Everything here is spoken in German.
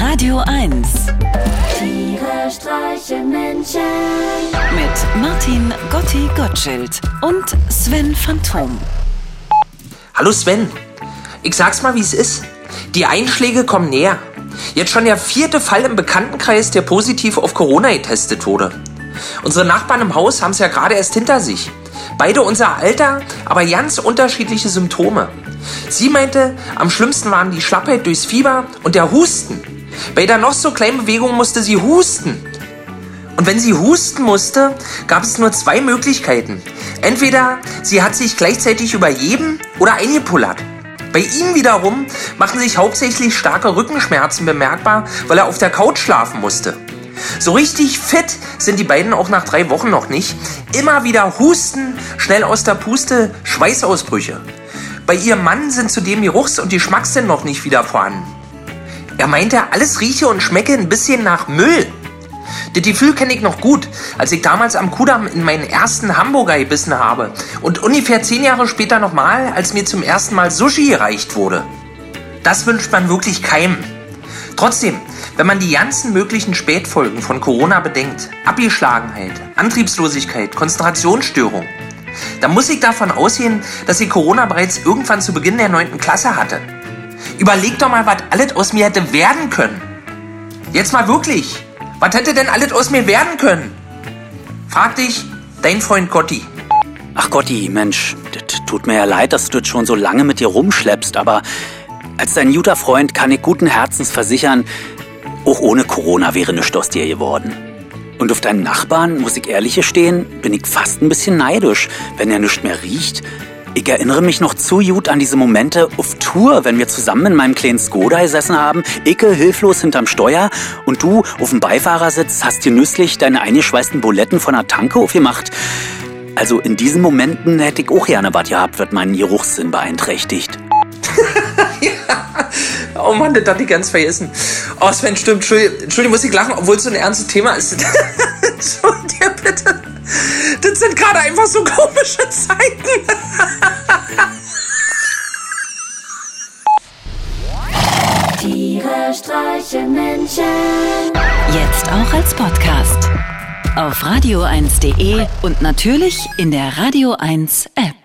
Radio 1 Tiere streichen Menschen. mit Martin Gotti Gottschild und Sven Phantom. Hallo Sven, ich sag's mal, wie es ist. Die Einschläge kommen näher. Jetzt schon der vierte Fall im Bekanntenkreis, der positiv auf Corona getestet wurde. Unsere Nachbarn im Haus haben es ja gerade erst hinter sich. Beide unser Alter, aber ganz unterschiedliche Symptome. Sie meinte, am schlimmsten waren die Schlappheit durchs Fieber und der Husten. Bei der noch so kleinen Bewegung musste sie husten. Und wenn sie husten musste, gab es nur zwei Möglichkeiten. Entweder sie hat sich gleichzeitig übergeben oder eingepullert. Bei ihm wiederum machten sich hauptsächlich starke Rückenschmerzen bemerkbar, weil er auf der Couch schlafen musste. So richtig fit sind die beiden auch nach drei Wochen noch nicht. Immer wieder Husten, schnell aus der Puste, Schweißausbrüche. Bei ihrem Mann sind zudem die Geruchs- und die Geschmackssinn noch nicht wieder vorhanden. Er meinte, alles rieche und schmecke ein bisschen nach Müll. Das Gefühl kenne ich noch gut, als ich damals am Kudamm in meinen ersten Hamburger gebissen habe und ungefähr zehn Jahre später nochmal, als mir zum ersten Mal Sushi gereicht wurde. Das wünscht man wirklich keinem. Trotzdem, wenn man die ganzen möglichen Spätfolgen von Corona bedenkt, Abgeschlagenheit, Antriebslosigkeit, Konzentrationsstörung, dann muss ich davon ausgehen, dass ich Corona bereits irgendwann zu Beginn der 9. Klasse hatte. Überleg doch mal, was alles aus mir hätte werden können. Jetzt mal wirklich. Was hätte denn alles aus mir werden können? Frag dich, dein Freund Gotti. Ach Gotti, Mensch, das tut mir ja leid, dass du das schon so lange mit dir rumschleppst, aber als dein guter Freund kann ich guten Herzens versichern, auch ohne Corona wäre nichts aus dir geworden. Und auf deinen Nachbarn, muss ich ehrlich gestehen, bin ich fast ein bisschen neidisch, wenn er nichts mehr riecht. Ich erinnere mich noch zu gut an diese Momente auf Tour, wenn wir zusammen in meinem kleinen Skoda gesessen haben, Icke hilflos hinterm Steuer und du auf dem Beifahrersitz hast dir nüsslich deine eingeschweißten Buletten von der Tanke aufgemacht. Also in diesen Momenten hätte ich auch gerne was gehabt, wird meinen Geruchssinn beeinträchtigt. Oh Mann, das hatte ich ganz vergessen. Oh, Sven, stimmt. Entschuldigung muss ich lachen, obwohl es so ein ernstes Thema ist. Das sind gerade einfach so komische Zeiten. Tiere streichen Menschen. Jetzt auch als Podcast. Auf radio1.de und natürlich in der Radio 1 App.